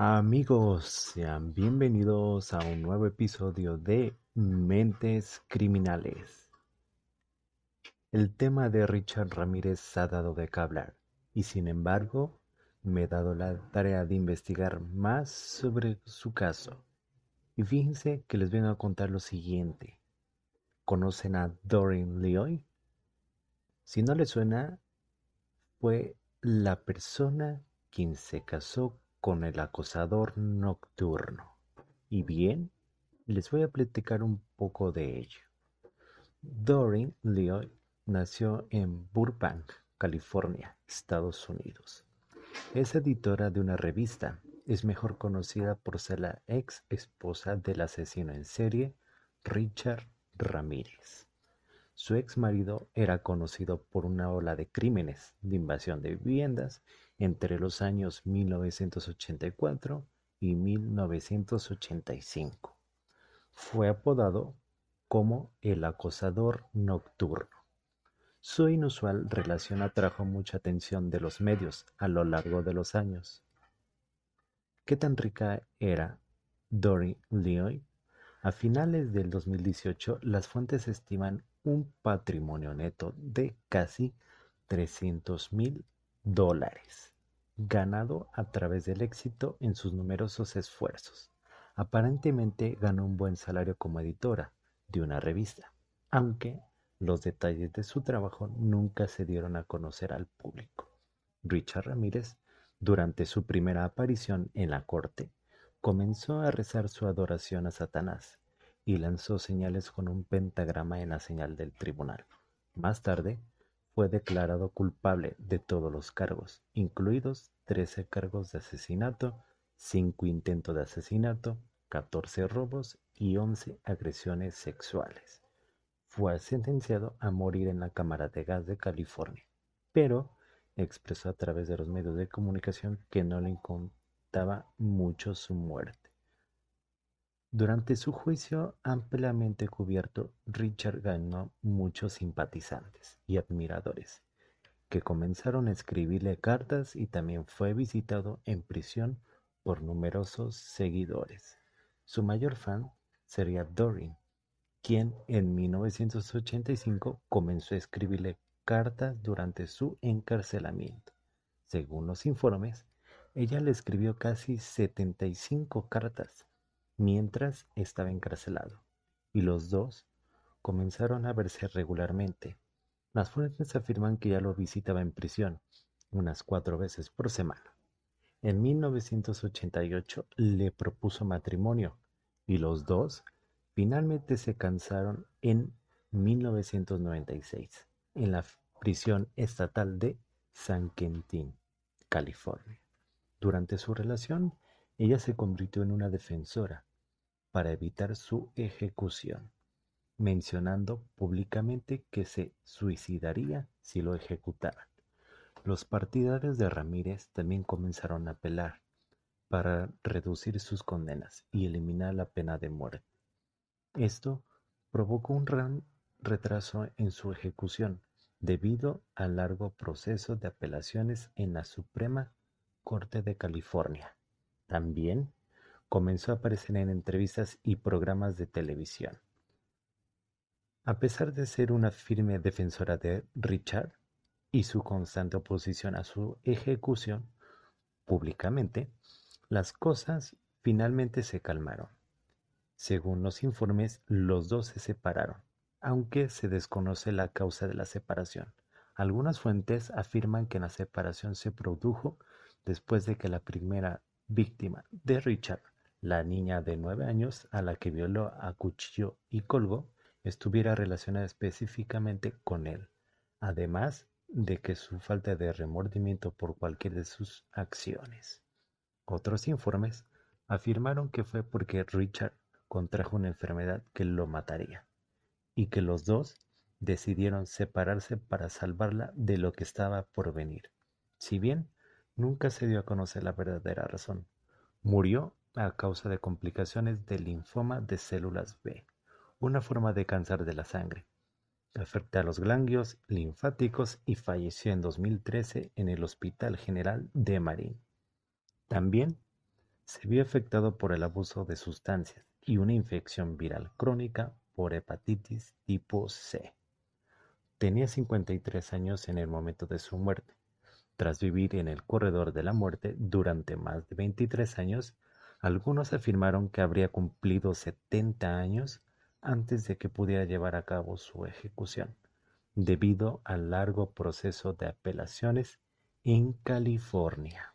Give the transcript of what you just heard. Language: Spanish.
Amigos, sean bienvenidos a un nuevo episodio de Mentes Criminales. El tema de Richard Ramírez ha dado de qué hablar y sin embargo me he dado la tarea de investigar más sobre su caso. Y fíjense que les vengo a contar lo siguiente. ¿Conocen a Doreen Leoy? Si no les suena, fue la persona quien se casó con el acosador nocturno. Y bien, les voy a platicar un poco de ello. Doreen Leoy nació en Burbank, California, Estados Unidos. Es editora de una revista. Es mejor conocida por ser la ex esposa del asesino en serie Richard Ramírez. Su ex marido era conocido por una ola de crímenes de invasión de viviendas entre los años 1984 y 1985. Fue apodado como el acosador nocturno. Su inusual relación atrajo mucha atención de los medios a lo largo de los años. ¿Qué tan rica era Dory Leoy? A finales del 2018, las fuentes estiman un patrimonio neto de casi 300 mil dólares, ganado a través del éxito en sus numerosos esfuerzos. Aparentemente ganó un buen salario como editora de una revista, aunque los detalles de su trabajo nunca se dieron a conocer al público. Richard Ramírez, durante su primera aparición en la corte, comenzó a rezar su adoración a Satanás y lanzó señales con un pentagrama en la señal del tribunal. Más tarde, fue declarado culpable de todos los cargos, incluidos 13 cargos de asesinato, 5 intentos de asesinato, 14 robos y 11 agresiones sexuales. Fue sentenciado a morir en la Cámara de Gas de California, pero expresó a través de los medios de comunicación que no le contaba mucho su muerte. Durante su juicio ampliamente cubierto, Richard ganó muchos simpatizantes y admiradores, que comenzaron a escribirle cartas y también fue visitado en prisión por numerosos seguidores. Su mayor fan sería Doreen, quien en 1985 comenzó a escribirle cartas durante su encarcelamiento. Según los informes, ella le escribió casi 75 cartas mientras estaba encarcelado, y los dos comenzaron a verse regularmente. Las fuentes afirman que ya lo visitaba en prisión unas cuatro veces por semana. En 1988 le propuso matrimonio y los dos finalmente se casaron en 1996 en la prisión estatal de San Quentin, California. Durante su relación, ella se convirtió en una defensora para evitar su ejecución, mencionando públicamente que se suicidaría si lo ejecutaran. Los partidarios de Ramírez también comenzaron a apelar para reducir sus condenas y eliminar la pena de muerte. Esto provocó un gran retraso en su ejecución debido al largo proceso de apelaciones en la Suprema Corte de California. También comenzó a aparecer en entrevistas y programas de televisión. A pesar de ser una firme defensora de Richard y su constante oposición a su ejecución públicamente, las cosas finalmente se calmaron. Según los informes, los dos se separaron, aunque se desconoce la causa de la separación. Algunas fuentes afirman que la separación se produjo después de que la primera víctima de Richard la niña de nueve años a la que violó, acuchilló y colgó estuviera relacionada específicamente con él, además de que su falta de remordimiento por cualquier de sus acciones. Otros informes afirmaron que fue porque Richard contrajo una enfermedad que lo mataría, y que los dos decidieron separarse para salvarla de lo que estaba por venir. Si bien nunca se dio a conocer la verdadera razón, murió a causa de complicaciones del linfoma de células B, una forma de cáncer de la sangre. Afecta a los ganglios linfáticos y falleció en 2013 en el Hospital General de Marín. También Se vio afectado por el abuso de sustancias y una infección viral crónica por hepatitis tipo C. Tenía 53 años en el momento de su muerte. Tras vivir en el corredor de la muerte durante más de 23 años, algunos afirmaron que habría cumplido 70 años antes de que pudiera llevar a cabo su ejecución, debido al largo proceso de apelaciones en California.